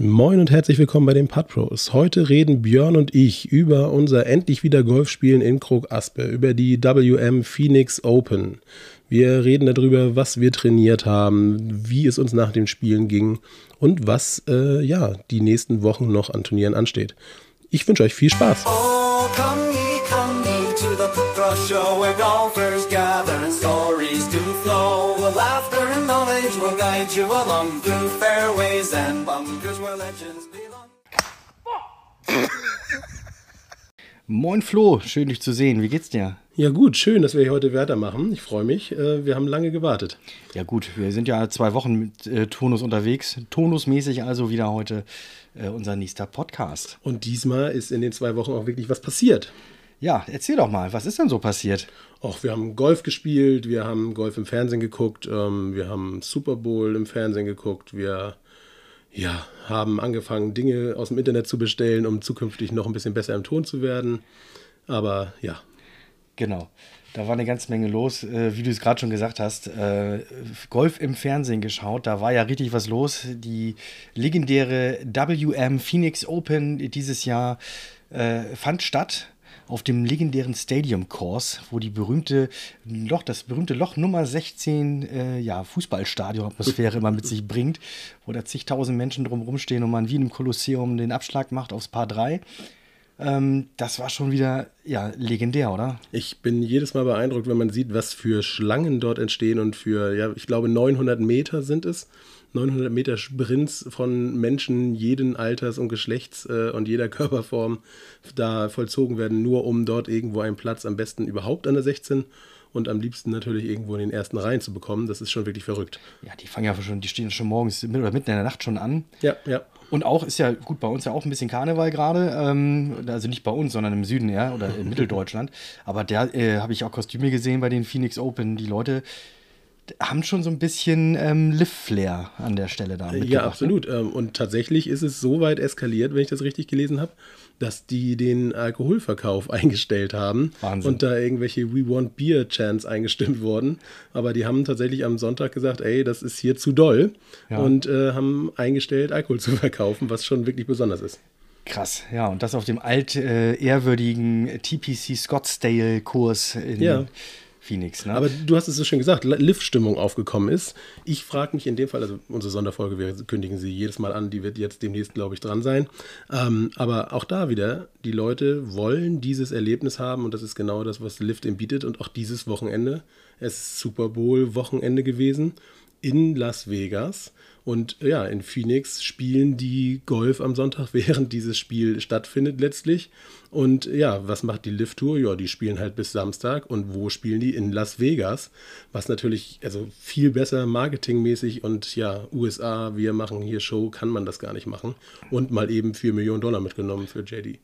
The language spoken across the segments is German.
Moin und herzlich willkommen bei den Putt Pros. Heute reden Björn und ich über unser endlich wieder Golfspielen in Krog Aspe, über die WM Phoenix Open. Wir reden darüber, was wir trainiert haben, wie es uns nach den Spielen ging und was äh, ja die nächsten Wochen noch an Turnieren ansteht. Ich wünsche euch viel Spaß. Oh, come ye, come ye guide you along through fairways and bunkers where legends belong. Moin Flo, schön dich zu sehen. Wie geht's dir? Ja gut, schön, dass wir hier heute weitermachen. Ich freue mich. Äh, wir haben lange gewartet. Ja gut, wir sind ja zwei Wochen mit äh, Tonus unterwegs. Tonusmäßig also wieder heute äh, unser nächster Podcast. Und diesmal ist in den zwei Wochen auch wirklich was passiert. Ja, erzähl doch mal, was ist denn so passiert? Auch wir haben Golf gespielt, wir haben Golf im Fernsehen geguckt, ähm, wir haben Super Bowl im Fernsehen geguckt, wir ja, haben angefangen, Dinge aus dem Internet zu bestellen, um zukünftig noch ein bisschen besser im Ton zu werden. Aber ja. Genau. Da war eine ganze Menge los, äh, wie du es gerade schon gesagt hast. Äh, Golf im Fernsehen geschaut, da war ja richtig was los. Die legendäre WM Phoenix Open dieses Jahr äh, fand statt auf dem legendären Stadium Course, wo die berühmte Loch, das berühmte Loch Nummer 16, äh, ja, Fußballstadion-Atmosphäre immer mit sich bringt, wo da zigtausend Menschen drumherum stehen und man wie in einem Kolosseum den Abschlag macht aufs Paar 3. Ähm, das war schon wieder ja, legendär, oder? Ich bin jedes Mal beeindruckt, wenn man sieht, was für Schlangen dort entstehen und für, ja, ich glaube, 900 Meter sind es. 900 Meter Sprints von Menschen jeden Alters und Geschlechts äh, und jeder Körperform da vollzogen werden, nur um dort irgendwo einen Platz am besten überhaupt an der 16 und am liebsten natürlich irgendwo in den ersten Reihen zu bekommen. Das ist schon wirklich verrückt. Ja, die fangen ja schon, die stehen schon morgens oder mitten in der Nacht schon an. Ja, ja. Und auch ist ja gut bei uns ja auch ein bisschen Karneval gerade, ähm, also nicht bei uns, sondern im Süden ja oder in Mitteldeutschland. Aber da äh, habe ich auch Kostüme gesehen bei den Phoenix Open. Die Leute haben schon so ein bisschen ähm, Lift-Flair an der Stelle da. Ja, ne? absolut. Ne? Und tatsächlich ist es so weit eskaliert, wenn ich das richtig gelesen habe, dass die den Alkoholverkauf eingestellt haben Wahnsinn. und da irgendwelche We Want Beer Chants eingestimmt wurden. Aber die haben tatsächlich am Sonntag gesagt, ey, das ist hier zu doll ja. und äh, haben eingestellt, Alkohol zu verkaufen, was schon wirklich besonders ist. Krass, ja, und das auf dem alt äh, ehrwürdigen TPC Scottsdale-Kurs in ja. Phoenix. Ne? Aber du hast es so schön gesagt, Lift-Stimmung aufgekommen ist. Ich frage mich in dem Fall, also unsere Sonderfolge, wir kündigen sie jedes Mal an, die wird jetzt demnächst, glaube ich, dran sein. Ähm, aber auch da wieder, die Leute wollen dieses Erlebnis haben und das ist genau das, was Lift ihm bietet. Und auch dieses Wochenende, es ist Super Bowl-Wochenende gewesen in Las Vegas. Und ja, in Phoenix spielen die Golf am Sonntag, während dieses Spiel stattfindet letztlich. Und ja, was macht die Lift-Tour? Ja, die spielen halt bis Samstag. Und wo spielen die? In Las Vegas. Was natürlich, also viel besser marketingmäßig und ja, USA, wir machen hier Show, kann man das gar nicht machen. Und mal eben 4 Millionen Dollar mitgenommen für JD.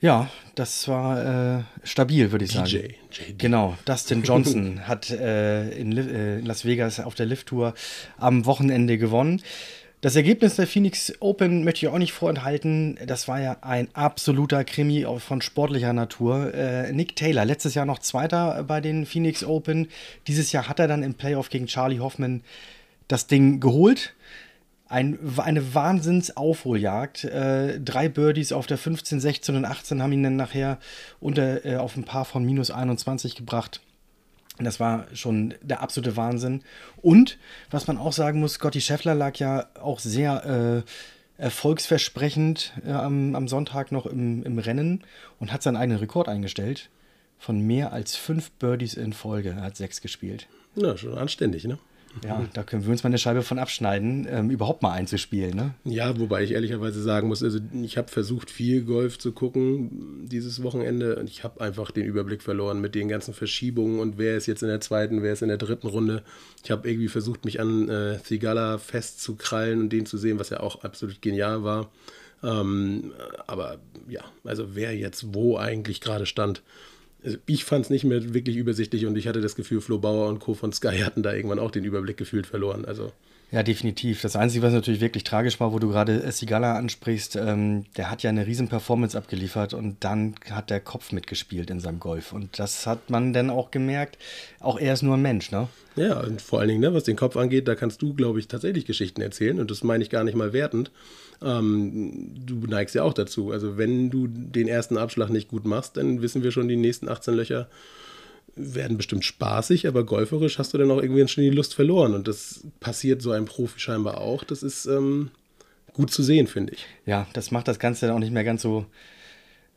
Ja, das war äh, stabil, würde ich sagen. DJ, JD. Genau, Dustin Johnson hat äh, in, äh, in, Las Vegas auf der Lift-Tour am Wochenende gewonnen. Das Ergebnis der Phoenix Open möchte ich auch nicht vorenthalten. Das war ja ein absoluter Krimi von sportlicher Natur. Äh, Nick Taylor, letztes Jahr noch Zweiter bei den Phoenix Open. Dieses Jahr hat er dann im Playoff gegen Charlie Hoffman das Ding geholt. Ein, eine Wahnsinnsaufholjagd. Äh, drei Birdies auf der 15, 16 und 18 haben ihn dann nachher unter, äh, auf ein Paar von minus 21 gebracht. Das war schon der absolute Wahnsinn. Und was man auch sagen muss, Scotty Scheffler lag ja auch sehr äh, erfolgsversprechend äh, am, am, Sonntag noch im, im Rennen und hat seinen eigenen Rekord eingestellt von mehr als fünf Birdies in Folge. Er hat sechs gespielt. Na, schon anständig, ne? Ja, da können wir uns mal eine Scheibe von abschneiden, ähm, überhaupt mal einzuspielen. Ne? Ja, wobei ich ehrlicherweise sagen muss, also ich habe versucht, viel Golf zu gucken dieses Wochenende und ich habe einfach den Überblick verloren mit den ganzen Verschiebungen und wer ist jetzt in der zweiten, wer ist in der dritten Runde. Ich habe irgendwie versucht, mich an äh, Thigala festzukrallen und den zu sehen, was ja auch absolut genial war. Ähm, aber ja, also wer jetzt wo eigentlich gerade stand, ich fand es nicht mehr wirklich übersichtlich und ich hatte das Gefühl, Flo Bauer und Co. von Sky hatten da irgendwann auch den Überblick gefühlt verloren. Also Ja, definitiv. Das Einzige, was natürlich wirklich tragisch war, wo du gerade Sigala ansprichst, ähm, der hat ja eine riesen Performance abgeliefert und dann hat der Kopf mitgespielt in seinem Golf. Und das hat man dann auch gemerkt. Auch er ist nur ein Mensch, ne? Ja, und vor allen Dingen, ne, was den Kopf angeht, da kannst du, glaube ich, tatsächlich Geschichten erzählen. Und das meine ich gar nicht mal wertend. Ähm, du neigst ja auch dazu. Also, wenn du den ersten Abschlag nicht gut machst, dann wissen wir schon, die nächsten 18 Löcher werden bestimmt spaßig, aber golferisch hast du dann auch irgendwie schon die Lust verloren. Und das passiert so einem Profi scheinbar auch. Das ist ähm, gut zu sehen, finde ich. Ja, das macht das Ganze dann auch nicht mehr ganz so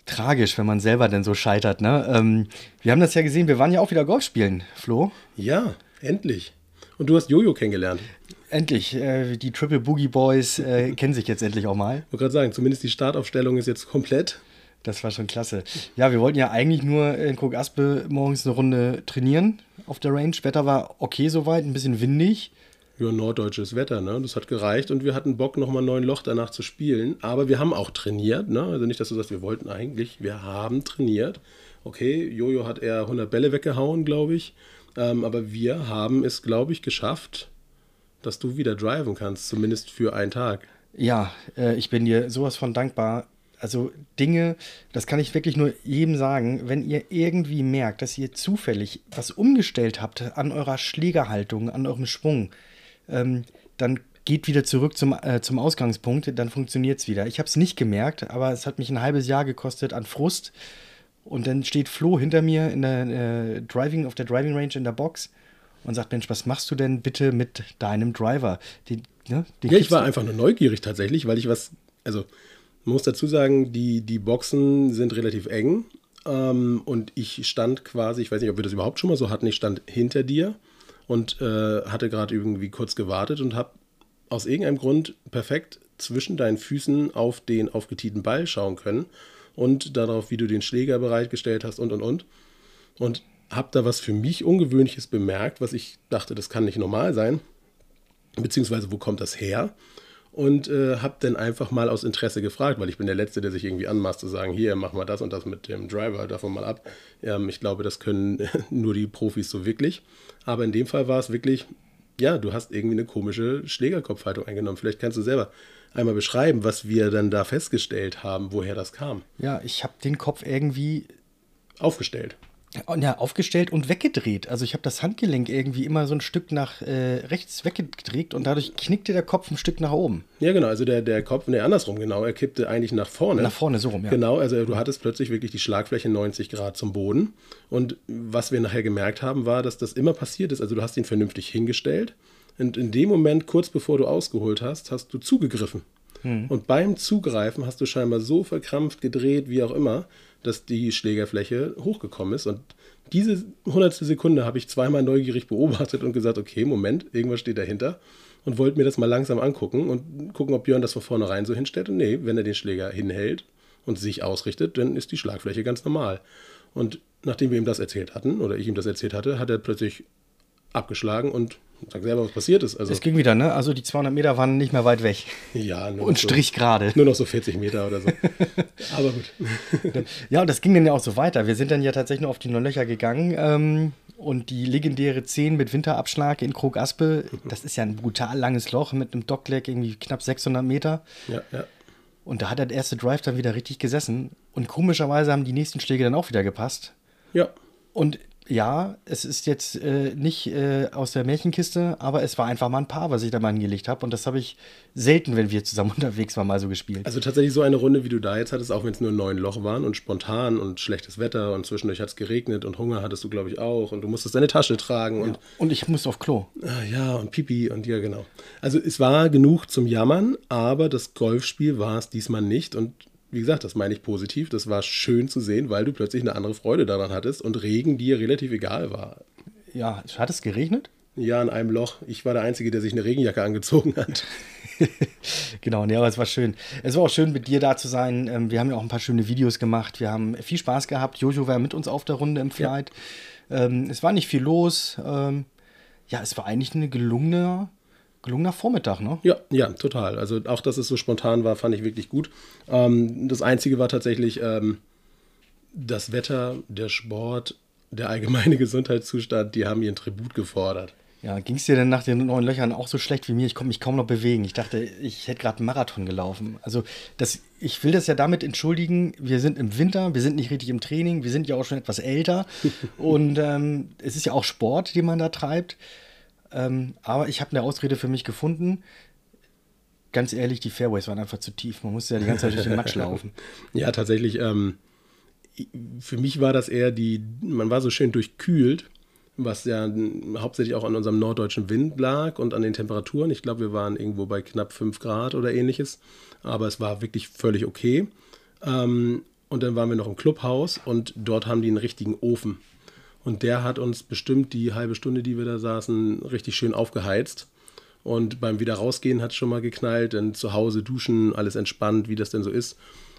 tragisch, wenn man selber dann so scheitert. Ne? Ähm, wir haben das ja gesehen, wir waren ja auch wieder Golf spielen, Flo. Ja, endlich. Und du hast Jojo kennengelernt. Endlich. Äh, die Triple Boogie Boys äh, kennen sich jetzt endlich auch mal. Ich wollte gerade sagen, zumindest die Startaufstellung ist jetzt komplett. Das war schon klasse. Ja, wir wollten ja eigentlich nur in Krog Aspe morgens eine Runde trainieren auf der Range. Wetter war okay soweit, ein bisschen windig. Ja, norddeutsches Wetter, ne? Das hat gereicht und wir hatten Bock, nochmal neun Loch danach zu spielen. Aber wir haben auch trainiert, ne? Also nicht, dass du sagst, wir wollten eigentlich, wir haben trainiert. Okay, Jojo hat eher 100 Bälle weggehauen, glaube ich. Ähm, aber wir haben es, glaube ich, geschafft, dass du wieder driven kannst, zumindest für einen Tag. Ja, äh, ich bin dir sowas von dankbar. Also Dinge, das kann ich wirklich nur jedem sagen, wenn ihr irgendwie merkt, dass ihr zufällig was umgestellt habt an eurer Schlägerhaltung, an eurem Schwung, ähm, dann geht wieder zurück zum, äh, zum Ausgangspunkt, dann funktioniert es wieder. Ich habe es nicht gemerkt, aber es hat mich ein halbes Jahr gekostet an Frust. Und dann steht Flo hinter mir in der äh, Driving, auf der Driving Range in der Box und sagt, Mensch, was machst du denn bitte mit deinem Driver? Die, ne, ja, ich war einfach nur neugierig tatsächlich, weil ich was, also man muss dazu sagen, die, die Boxen sind relativ eng. Ähm, und ich stand quasi, ich weiß nicht, ob wir das überhaupt schon mal so hatten, ich stand hinter dir und äh, hatte gerade irgendwie kurz gewartet und habe aus irgendeinem Grund perfekt zwischen deinen Füßen auf den aufgetieten Ball schauen können und darauf, wie du den Schläger bereitgestellt hast und und und. Und habe da was für mich Ungewöhnliches bemerkt, was ich dachte, das kann nicht normal sein. Beziehungsweise, wo kommt das her? und äh, habe dann einfach mal aus Interesse gefragt, weil ich bin der Letzte, der sich irgendwie anmaßt zu sagen, hier, mach mal das und das mit dem Driver davon mal ab. Ähm, ich glaube, das können nur die Profis so wirklich. Aber in dem Fall war es wirklich, ja, du hast irgendwie eine komische Schlägerkopfhaltung eingenommen. Vielleicht kannst du selber einmal beschreiben, was wir dann da festgestellt haben, woher das kam. Ja, ich habe den Kopf irgendwie aufgestellt. Ja, aufgestellt und weggedreht. Also ich habe das Handgelenk irgendwie immer so ein Stück nach äh, rechts weggedreht und dadurch knickte der Kopf ein Stück nach oben. Ja, genau. Also der, der Kopf, ne, andersrum, genau. Er kippte eigentlich nach vorne. Nach vorne, so rum, ja. Genau, also du hattest plötzlich wirklich die Schlagfläche 90 Grad zum Boden. Und was wir nachher gemerkt haben, war, dass das immer passiert ist. Also du hast ihn vernünftig hingestellt. Und in dem Moment, kurz bevor du ausgeholt hast, hast du zugegriffen. Hm. Und beim Zugreifen hast du scheinbar so verkrampft gedreht, wie auch immer, dass die Schlägerfläche hochgekommen ist. Und diese hundertstel Sekunde habe ich zweimal neugierig beobachtet und gesagt, okay, Moment, irgendwas steht dahinter. Und wollte mir das mal langsam angucken und gucken, ob Björn das von vornherein so hinstellt. Und nee, wenn er den Schläger hinhält und sich ausrichtet, dann ist die Schlagfläche ganz normal. Und nachdem wir ihm das erzählt hatten, oder ich ihm das erzählt hatte, hat er plötzlich abgeschlagen und Sag selber, was passiert ist. Also, es ging wieder, ne? Also die 200 Meter waren nicht mehr weit weg. Ja, nur Und Strich so, gerade. Nur noch so 40 Meter oder so. Aber gut. ja, und das ging dann ja auch so weiter. Wir sind dann ja tatsächlich nur auf die neun Löcher gegangen. Ähm, und die legendäre 10 mit Winterabschlag in Krog Aspe, das ist ja ein brutal langes Loch mit einem Dockleg, irgendwie knapp 600 Meter. Ja, ja. Und da hat der erste Drive dann wieder richtig gesessen. Und komischerweise haben die nächsten Schläge dann auch wieder gepasst. Ja. Und ja, es ist jetzt äh, nicht äh, aus der Märchenkiste, aber es war einfach mal ein Paar, was ich da mal hingelegt habe. Und das habe ich selten, wenn wir zusammen unterwegs waren, mal so gespielt. Also tatsächlich so eine Runde, wie du da jetzt hattest, auch wenn es nur neun Loch waren und spontan und schlechtes Wetter und zwischendurch hat es geregnet und Hunger hattest du, glaube ich, auch. Und du musstest deine Tasche tragen. Ja. Und, und ich musste auf Klo. Ah, ja, und Pipi und ja, genau. Also es war genug zum Jammern, aber das Golfspiel war es diesmal nicht. Und wie gesagt, das meine ich positiv. Das war schön zu sehen, weil du plötzlich eine andere Freude daran hattest und Regen dir relativ egal war. Ja, hat es geregnet? Ja, in einem Loch. Ich war der Einzige, der sich eine Regenjacke angezogen hat. genau, nee, aber es war schön. Es war auch schön, mit dir da zu sein. Ähm, wir haben ja auch ein paar schöne Videos gemacht. Wir haben viel Spaß gehabt. Jojo war mit uns auf der Runde im Flight. Ja. Ähm, es war nicht viel los. Ähm, ja, es war eigentlich eine gelungene gelungener Vormittag, ne? Ja, ja, total. Also auch, dass es so spontan war, fand ich wirklich gut. Ähm, das Einzige war tatsächlich ähm, das Wetter, der Sport, der allgemeine Gesundheitszustand, die haben ihren Tribut gefordert. Ja, ging es dir denn nach den neuen Löchern auch so schlecht wie mir? Ich konnte mich kaum noch bewegen. Ich dachte, ich hätte gerade einen Marathon gelaufen. Also, das, ich will das ja damit entschuldigen, wir sind im Winter, wir sind nicht richtig im Training, wir sind ja auch schon etwas älter. und ähm, es ist ja auch Sport, den man da treibt. Ähm, aber ich habe eine Ausrede für mich gefunden. Ganz ehrlich, die Fairways waren einfach zu tief. Man musste ja die ganze Zeit durch den Matsch laufen. Ja, tatsächlich. Ähm, für mich war das eher die, man war so schön durchkühlt was ja hauptsächlich auch an unserem norddeutschen Wind lag und an den Temperaturen. Ich glaube, wir waren irgendwo bei knapp 5 Grad oder ähnliches, aber es war wirklich völlig okay. Ähm, und dann waren wir noch im Clubhaus und dort haben die einen richtigen Ofen. Und der hat uns bestimmt die halbe Stunde, die wir da saßen, richtig schön aufgeheizt. Und beim Wieder rausgehen hat es schon mal geknallt, dann zu Hause duschen, alles entspannt, wie das denn so ist.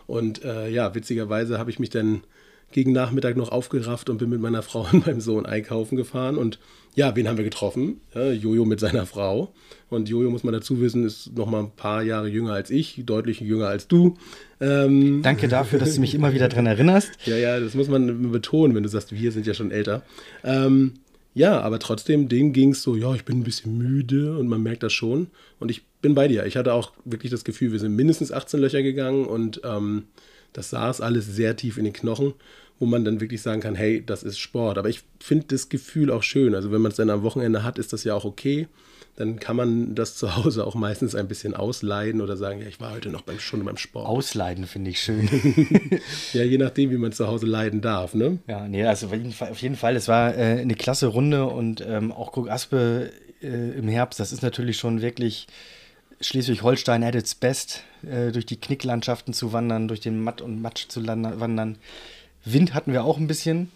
Und äh, ja, witzigerweise habe ich mich dann gegen Nachmittag noch aufgerafft und bin mit meiner Frau und meinem Sohn einkaufen gefahren. Und ja, wen haben wir getroffen? Ja, Jojo mit seiner Frau. Und Jojo, muss man dazu wissen, ist noch mal ein paar Jahre jünger als ich, deutlich jünger als du. Ähm, Danke dafür, dass du mich immer wieder daran erinnerst. ja, ja, das muss man betonen, wenn du sagst, wir sind ja schon älter. Ähm, ja, aber trotzdem, dem ging es so, ja, ich bin ein bisschen müde und man merkt das schon. Und ich bin bei dir. Ich hatte auch wirklich das Gefühl, wir sind mindestens 18 Löcher gegangen und ähm, das saß alles sehr tief in den Knochen wo man dann wirklich sagen kann, hey, das ist Sport. Aber ich finde das Gefühl auch schön. Also wenn man es dann am Wochenende hat, ist das ja auch okay. Dann kann man das zu Hause auch meistens ein bisschen ausleiden oder sagen, ja, ich war heute noch beim, schon beim Sport. Ausleiden finde ich schön. ja, je nachdem, wie man zu Hause leiden darf, ne? Ja, nee, also auf jeden Fall, auf jeden Fall es war äh, eine klasse Runde und ähm, auch Guck Aspe äh, im Herbst, das ist natürlich schon wirklich Schleswig-Holstein at its best, äh, durch die Knicklandschaften zu wandern, durch den Matt und Matsch zu wandern. Wind hatten wir auch ein bisschen.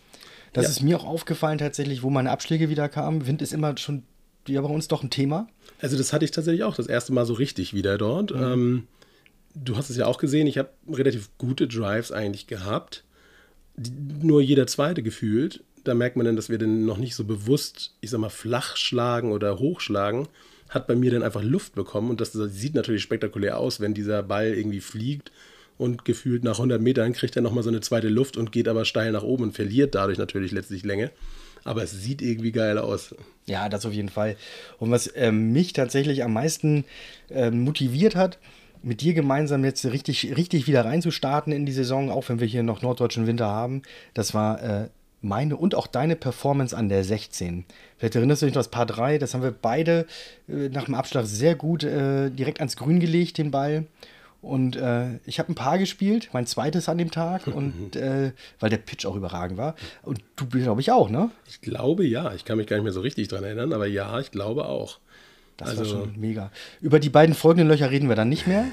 Das ja. ist mir auch aufgefallen tatsächlich, wo meine Abschläge wieder kamen. Wind ist immer schon ja bei uns doch ein Thema. Also das hatte ich tatsächlich auch das erste Mal so richtig wieder dort. Mhm. Ähm, du hast es ja auch gesehen, ich habe relativ gute Drives eigentlich gehabt. Die, nur jeder zweite gefühlt. Da merkt man dann, dass wir dann noch nicht so bewusst, ich sag mal, flach schlagen oder hochschlagen. Hat bei mir dann einfach Luft bekommen und das, sieht natürlich spektakulär aus, wenn dieser Ball irgendwie fliegt und gefühlt nach 100 Metern kriegt er nochmal so eine zweite Luft und geht aber steil nach oben und verliert dadurch natürlich letztlich Länge. Aber es sieht irgendwie geil aus. Ja, das auf jeden Fall. Und was äh, mich tatsächlich am meisten äh, motiviert hat, mit dir gemeinsam jetzt richtig, richtig wieder reinzustarten in die Saison, auch wenn wir hier noch norddeutschen Winter haben, das war äh, meine und auch deine Performance an der 16. Vielleicht erinnerst du dich noch das Paar 3, das haben wir beide äh, nach dem Abschlag sehr gut äh, direkt ans Grün gelegt, den Ball. Und äh, ich habe ein paar gespielt, mein zweites an dem Tag, und äh, weil der Pitch auch überragend war. Und du, glaube ich, auch, ne? Ich glaube ja. Ich kann mich gar nicht mehr so richtig dran erinnern, aber ja, ich glaube auch. Das also, war schon mega. Über die beiden folgenden Löcher reden wir dann nicht mehr.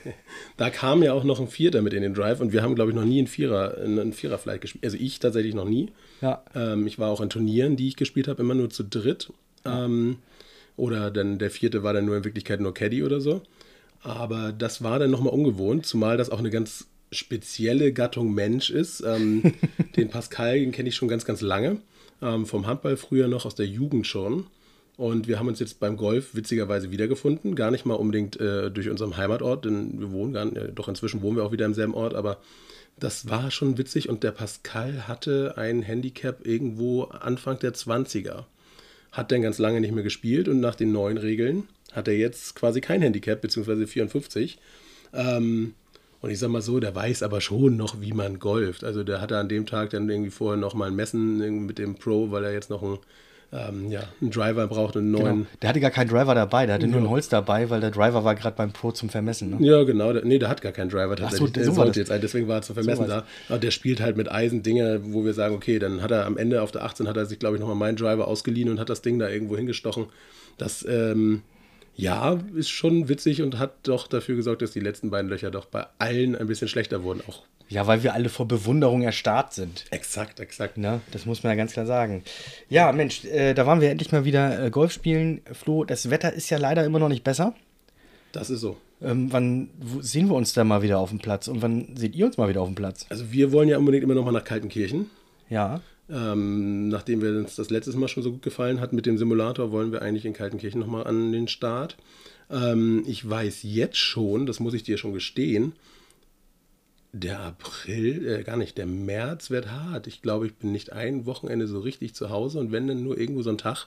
da kam ja auch noch ein Vierter mit in den Drive und wir haben, glaube ich, noch nie einen Vierer, einen Vierer vielleicht gespielt. Also ich tatsächlich noch nie. Ja. Ähm, ich war auch in Turnieren, die ich gespielt habe, immer nur zu dritt. Ähm, oder dann der vierte war dann nur in Wirklichkeit nur Caddy oder so. Aber das war dann nochmal ungewohnt, zumal das auch eine ganz spezielle Gattung Mensch ist. Ähm, den Pascal, den kenne ich schon ganz, ganz lange. Ähm, vom Handball früher noch, aus der Jugend schon. Und wir haben uns jetzt beim Golf witzigerweise wiedergefunden. Gar nicht mal unbedingt äh, durch unseren Heimatort, denn wir wohnen gar nicht, äh, doch inzwischen wohnen wir auch wieder im selben Ort, aber das war schon witzig. Und der Pascal hatte ein Handicap irgendwo Anfang der 20er. Hat dann ganz lange nicht mehr gespielt und nach den neuen Regeln hat er jetzt quasi kein Handicap, beziehungsweise 54. Ähm, und ich sag mal so, der weiß aber schon noch, wie man golft. Also der hatte an dem Tag dann irgendwie vorher noch mal ein Messen mit dem Pro, weil er jetzt noch ein ähm, ja, einen Driver braucht, einen neuen. Genau. Der hatte gar keinen Driver dabei, der hatte ja. nur ein Holz dabei, weil der Driver war gerade beim Pro zum Vermessen. Ne? Ja, genau. Der, nee, der hat gar keinen Driver tatsächlich. Ach so, der so sollte jetzt ein, deswegen war er zum Vermessen so da. Aber der spielt halt mit Eisen Dinge, wo wir sagen, okay, dann hat er am Ende auf der 18 hat er sich, glaube ich, nochmal meinen Driver ausgeliehen und hat das Ding da irgendwo hingestochen. Das, ähm, ja, ist schon witzig und hat doch dafür gesorgt, dass die letzten beiden Löcher doch bei allen ein bisschen schlechter wurden. Auch ja, weil wir alle vor Bewunderung erstarrt sind. Exakt, exakt. Ne? Das muss man ja ganz klar sagen. Ja, Mensch, äh, da waren wir endlich mal wieder äh, Golf spielen. Flo, das Wetter ist ja leider immer noch nicht besser. Das ist so. Ähm, wann sehen wir uns da mal wieder auf dem Platz und wann seht ihr uns mal wieder auf dem Platz? Also wir wollen ja unbedingt immer noch mal nach Kaltenkirchen. Ja. Ähm, nachdem wir uns das letztes Mal schon so gut gefallen hat mit dem Simulator, wollen wir eigentlich in Kaltenkirchen nochmal an den Start. Ähm, ich weiß jetzt schon, das muss ich dir schon gestehen, der April, äh, gar nicht, der März wird hart. Ich glaube, ich bin nicht ein Wochenende so richtig zu Hause und wenn dann nur irgendwo so ein Tag.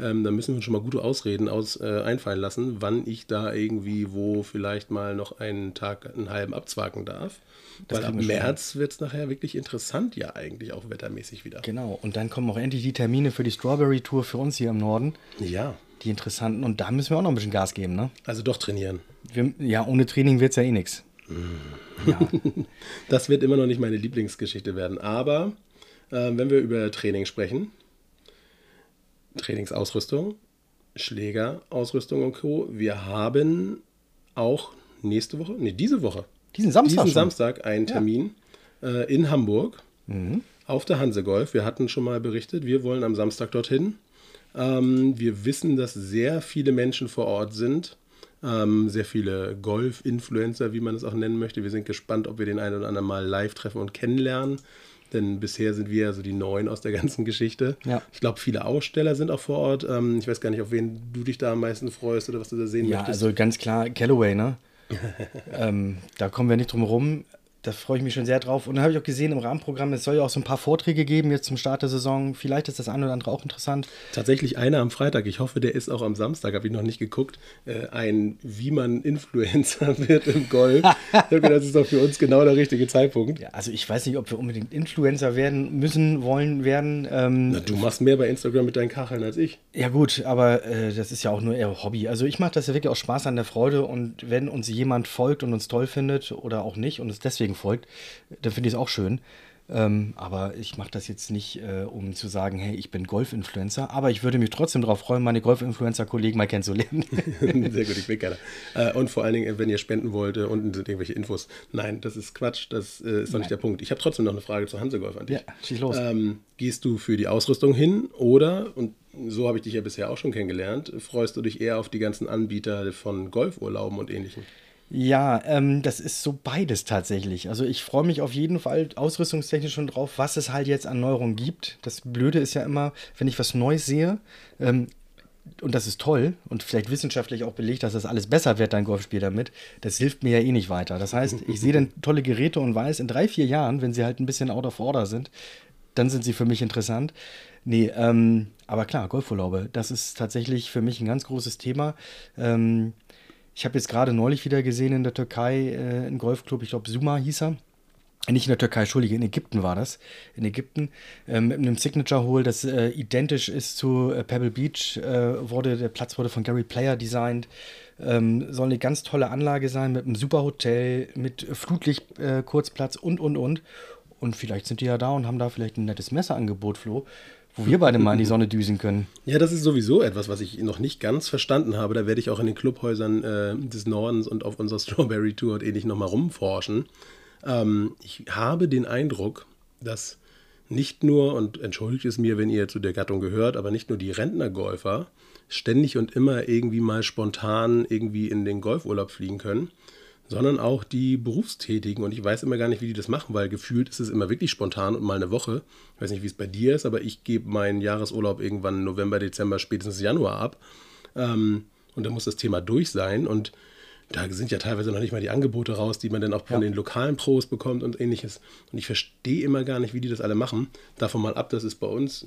Ähm, da müssen wir uns schon mal gute Ausreden aus, äh, einfallen lassen, wann ich da irgendwie wo vielleicht mal noch einen Tag, einen halben abzwacken darf. Das Weil ab März wird es nachher wirklich interessant, ja, eigentlich auch wettermäßig wieder. Genau, und dann kommen auch endlich die Termine für die Strawberry Tour für uns hier im Norden. Ja. Die interessanten, und da müssen wir auch noch ein bisschen Gas geben, ne? Also doch trainieren. Wir, ja, ohne Training wird es ja eh nichts. Ja. das wird immer noch nicht meine Lieblingsgeschichte werden. Aber äh, wenn wir über Training sprechen, Trainingsausrüstung, Schlägerausrüstung und Co. Wir haben auch nächste Woche, nee, diese Woche, diesen Samstag, diesen Samstag einen Termin ja. äh, in Hamburg mhm. auf der Hansegolf. Wir hatten schon mal berichtet, wir wollen am Samstag dorthin. Ähm, wir wissen, dass sehr viele Menschen vor Ort sind. Ähm, sehr viele Golf-Influencer, wie man es auch nennen möchte. Wir sind gespannt, ob wir den einen oder anderen mal live treffen und kennenlernen. Denn bisher sind wir ja so die Neuen aus der ganzen Geschichte. Ja. Ich glaube, viele Aussteller sind auch vor Ort. Ähm, ich weiß gar nicht, auf wen du dich da am meisten freust oder was du da sehen ja, möchtest. Ja, also ganz klar Callaway, ne? ähm, da kommen wir nicht drum herum da freue ich mich schon sehr drauf. Und dann habe ich auch gesehen im Rahmenprogramm, es soll ja auch so ein paar Vorträge geben jetzt zum Start der Saison. Vielleicht ist das eine oder andere auch interessant. Tatsächlich einer am Freitag. Ich hoffe, der ist auch am Samstag, habe ich noch nicht geguckt. Äh, ein, wie man Influencer wird im Golf. das ist doch für uns genau der richtige Zeitpunkt. Ja, also ich weiß nicht, ob wir unbedingt Influencer werden müssen, wollen, werden. Ähm, Na, du machst mehr bei Instagram mit deinen Kacheln als ich. Ja gut, aber äh, das ist ja auch nur eher Hobby. Also ich mache das ja wirklich aus Spaß an der Freude und wenn uns jemand folgt und uns toll findet oder auch nicht und es deswegen deswegen folgt, dann finde ich es auch schön. Ähm, aber ich mache das jetzt nicht, äh, um zu sagen, hey, ich bin Golf-Influencer, aber ich würde mich trotzdem darauf freuen, meine Golf-Influencer-Kollegen mal kennenzulernen. Sehr gut, ich will gerne. Äh, und vor allen Dingen, wenn ihr spenden wollt, äh, unten sind irgendwelche Infos. Nein, das ist Quatsch, das äh, ist doch nicht der Punkt. Ich habe trotzdem noch eine Frage zu Hansegolf an dich. Ja, schieß los. Ähm, gehst du für die Ausrüstung hin oder, und so habe ich dich ja bisher auch schon kennengelernt, freust du dich eher auf die ganzen Anbieter von Golfurlauben und ähnlichem? Ja, ähm, das ist so beides tatsächlich. Also ich freue mich auf jeden Fall ausrüstungstechnisch schon drauf, was es halt jetzt an Neuerungen gibt. Das Blöde ist ja immer, wenn ich was Neues sehe, ähm, und das ist toll und vielleicht wissenschaftlich auch belegt, dass das alles besser wird, dein Golfspiel damit, das hilft mir ja eh nicht weiter. Das heißt, ich sehe dann tolle Geräte und weiß, in drei, vier Jahren, wenn sie halt ein bisschen out of order sind, dann sind sie für mich interessant. Nee, ähm, aber klar, Golfurlaube, das ist tatsächlich für mich ein ganz großes Thema. Ähm, ich habe jetzt gerade neulich wieder gesehen in der Türkei äh, einen Golfclub, ich glaube Suma hieß er. Nicht in der Türkei, Entschuldige, in Ägypten war das. In Ägypten ähm, mit einem Signature Hole, das äh, identisch ist zu äh, Pebble Beach, äh, wurde der Platz wurde von Gary Player designt. Ähm, soll eine ganz tolle Anlage sein mit einem super Hotel, mit Flutlicht, äh, und und und. Und vielleicht sind die ja da und haben da vielleicht ein nettes Messerangebot, Flo wo wir beide mal in die Sonne düsen können. Ja, das ist sowieso etwas, was ich noch nicht ganz verstanden habe. Da werde ich auch in den Clubhäusern äh, des Nordens und auf unserer Strawberry Tour und ähnlich nochmal rumforschen. Ähm, ich habe den Eindruck, dass nicht nur, und entschuldigt es mir, wenn ihr zu der Gattung gehört, aber nicht nur die Rentnergolfer ständig und immer irgendwie mal spontan irgendwie in den Golfurlaub fliegen können, sondern auch die Berufstätigen. Und ich weiß immer gar nicht, wie die das machen, weil gefühlt ist es immer wirklich spontan und mal eine Woche. Ich weiß nicht, wie es bei dir ist, aber ich gebe meinen Jahresurlaub irgendwann November, Dezember, spätestens Januar ab. Ähm, und dann muss das Thema durch sein. Und da sind ja teilweise noch nicht mal die Angebote raus, die man dann auch von ja. den lokalen Pros bekommt und ähnliches. Und ich verstehe immer gar nicht, wie die das alle machen. Davon mal ab, das ist bei uns,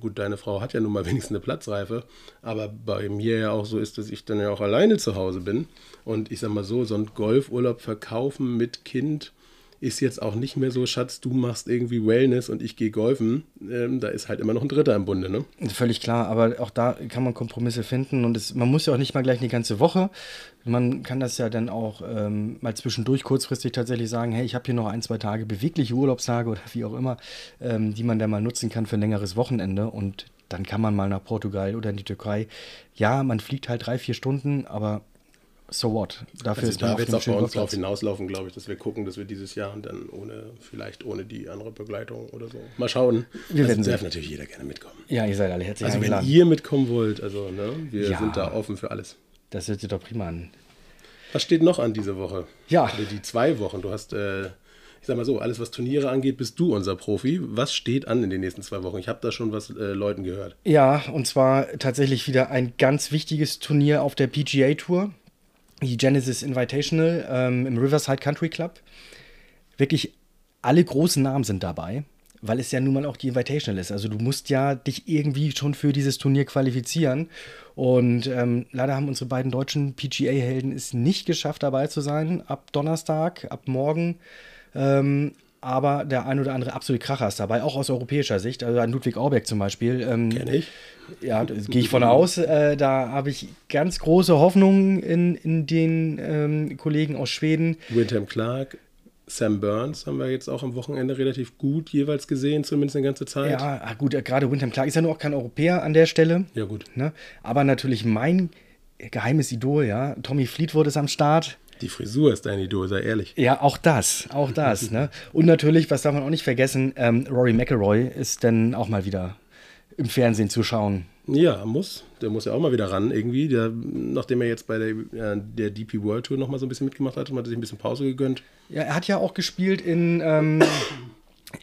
gut, deine Frau hat ja nun mal wenigstens eine Platzreife, aber bei mir ja auch so ist, dass ich dann ja auch alleine zu Hause bin. Und ich sag mal so, so ein Golfurlaub verkaufen mit Kind ist jetzt auch nicht mehr so, Schatz, du machst irgendwie Wellness und ich gehe golfen. Ähm, da ist halt immer noch ein Dritter im Bunde, ne? Völlig klar, aber auch da kann man Kompromisse finden und es, man muss ja auch nicht mal gleich eine ganze Woche. Man kann das ja dann auch ähm, mal zwischendurch kurzfristig tatsächlich sagen, hey, ich habe hier noch ein, zwei Tage bewegliche Urlaubstage oder wie auch immer, ähm, die man dann mal nutzen kann für ein längeres Wochenende und dann kann man mal nach Portugal oder in die Türkei. Ja, man fliegt halt drei, vier Stunden, aber so what? Dafür also ist da wird es auch bei uns drauf hinauslaufen, glaube ich, dass wir gucken, dass wir dieses Jahr dann ohne, vielleicht ohne die andere Begleitung oder so. Mal schauen. Wir also werden darf natürlich jeder gerne mitkommen. Ja, ihr seid alle herzlich also eingeladen. wenn ihr mitkommen wollt, also ne, wir ja, sind da offen für alles. Das hört sich doch prima an. Was steht noch an diese Woche? Ja. Oder die zwei Wochen. Du hast, äh, ich sag mal so, alles was Turniere angeht, bist du unser Profi. Was steht an in den nächsten zwei Wochen? Ich habe da schon was äh, Leuten gehört. Ja, und zwar tatsächlich wieder ein ganz wichtiges Turnier auf der PGA Tour die Genesis Invitational ähm, im Riverside Country Club. Wirklich alle großen Namen sind dabei. weil es ja nun mal auch die Invitational ist. Also du musst ja dich irgendwie schon für dieses Turnier qualifizieren. Und ähm, leider haben unsere beiden deutschen PGA-Helden es nicht geschafft, dabei zu sein. Ab Donnerstag, ab morgen. Ähm, aber der ein oder andere absolute Kracher ist dabei, auch aus europäischer Sicht. Also an Ludwig Aubeck zum Beispiel. Ähm, Kenne ich. Ja, gehe ich von aus. Äh, da habe ich ganz große Hoffnungen in, in den ähm, Kollegen aus Schweden. Windham Clark, Sam Burns haben wir jetzt auch am Wochenende relativ gut jeweils gesehen, zumindest eine ganze Zeit. Ja, ah, gut, gerade Windham Clark ist ja nur auch kein Europäer an der Stelle. Ja, gut. Ne? Aber natürlich mein geheimes Idol, ja. Tommy Fleetwood ist am Start. Die Frisur ist dein Idol, sei ehrlich. Ja, auch das, auch das. ne? Und natürlich, was darf man auch nicht vergessen, ähm, Rory McElroy ist dann auch mal wieder im Fernsehen zu schauen. Ja, muss. Der muss ja auch mal wieder ran irgendwie. Der, nachdem er jetzt bei der, äh, der DP World Tour noch mal so ein bisschen mitgemacht hat, hat er sich ein bisschen Pause gegönnt. Ja, er hat ja auch gespielt in, ähm,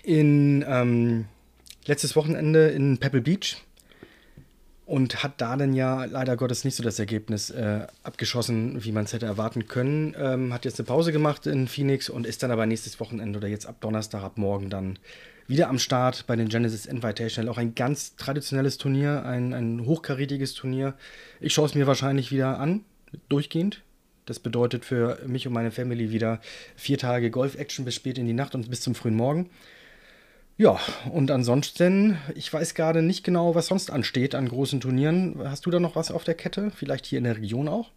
in ähm, letztes Wochenende in Pebble Beach und hat da dann ja leider Gottes nicht so das Ergebnis äh, abgeschossen, wie man es hätte erwarten können. Ähm, hat jetzt eine Pause gemacht in Phoenix und ist dann aber nächstes Wochenende oder jetzt ab Donnerstag, ab morgen dann wieder am Start bei den Genesis Invitational. Auch ein ganz traditionelles Turnier, ein, ein hochkarätiges Turnier. Ich schaue es mir wahrscheinlich wieder an, durchgehend. Das bedeutet für mich und meine Family wieder vier Tage Golf-Action bis spät in die Nacht und bis zum frühen Morgen. Ja, und ansonsten, ich weiß gerade nicht genau, was sonst ansteht an großen Turnieren. Hast du da noch was auf der Kette? Vielleicht hier in der Region auch?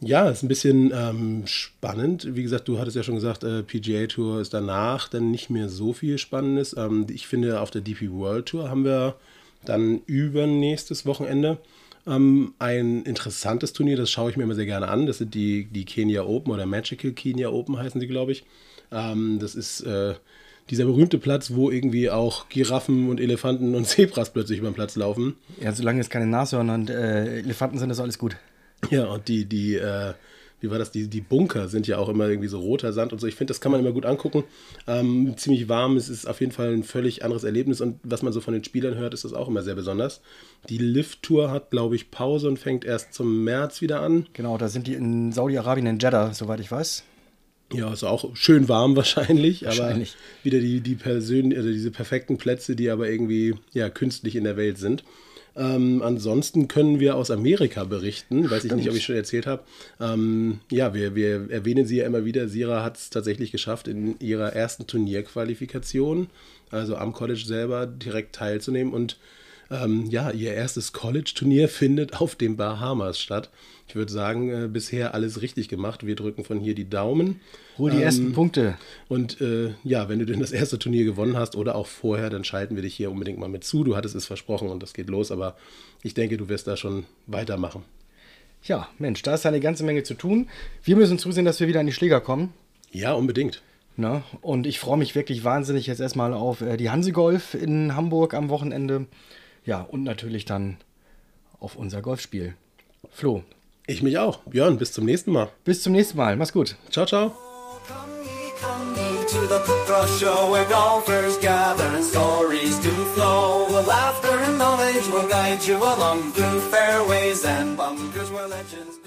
Ja, ist ein bisschen ähm, spannend. Wie gesagt, du hattest ja schon gesagt, äh, PGA Tour ist danach dann nicht mehr so viel Spannendes. Ähm, ich finde, auf der DP World Tour haben wir dann übernächstes Wochenende ähm, ein interessantes Turnier. Das schaue ich mir immer sehr gerne an. Das sind die, die Kenya Open oder Magical Kenya Open heißen sie, glaube ich. Ähm, das ist äh, dieser berühmte Platz, wo irgendwie auch Giraffen und Elefanten und Zebras plötzlich über den Platz laufen. Ja, solange es keine Nashörner und äh, Elefanten sind, ist alles gut. Ja, und die, die, äh, wie war das, die, die Bunker sind ja auch immer irgendwie so roter Sand und so. Ich finde, das kann man immer gut angucken. Ähm, ziemlich warm, es ist auf jeden Fall ein völlig anderes Erlebnis und was man so von den Spielern hört, ist das auch immer sehr besonders. Die Lift-Tour hat, glaube ich, Pause und fängt erst zum März wieder an. Genau, da sind die in Saudi-Arabien in Jeddah, soweit ich weiß. Ja, ist auch schön warm wahrscheinlich, wahrscheinlich. aber wieder die, die Persön also diese perfekten Plätze, die aber irgendwie ja, künstlich in der Welt sind. Ähm, ansonsten können wir aus Amerika berichten. Weiß ich nicht, ob ich schon erzählt habe. Ähm, ja, wir, wir erwähnen sie ja immer wieder. Sira hat es tatsächlich geschafft, in ihrer ersten Turnierqualifikation, also am College selber, direkt teilzunehmen. Und ähm, ja, ihr erstes College-Turnier findet auf den Bahamas statt. Ich würde sagen, äh, bisher alles richtig gemacht. Wir drücken von hier die Daumen. Hol die ähm, ersten Punkte. Und äh, ja, wenn du denn das erste Turnier gewonnen hast oder auch vorher, dann schalten wir dich hier unbedingt mal mit zu. Du hattest es versprochen und das geht los, aber ich denke, du wirst da schon weitermachen. Ja, Mensch, da ist eine ganze Menge zu tun. Wir müssen zusehen, dass wir wieder an die Schläger kommen. Ja, unbedingt. Na, und ich freue mich wirklich wahnsinnig jetzt erstmal auf äh, die Hansegolf in Hamburg am Wochenende. Ja, und natürlich dann auf unser Golfspiel. Flo. Ich mich auch. Björn, bis zum nächsten Mal. Bis zum nächsten Mal. Mach's gut. Ciao, ciao. to the Brush Show where golfers gather and stories to flow. Laughter and knowledge will guide you along through fairways and bunkers where legends.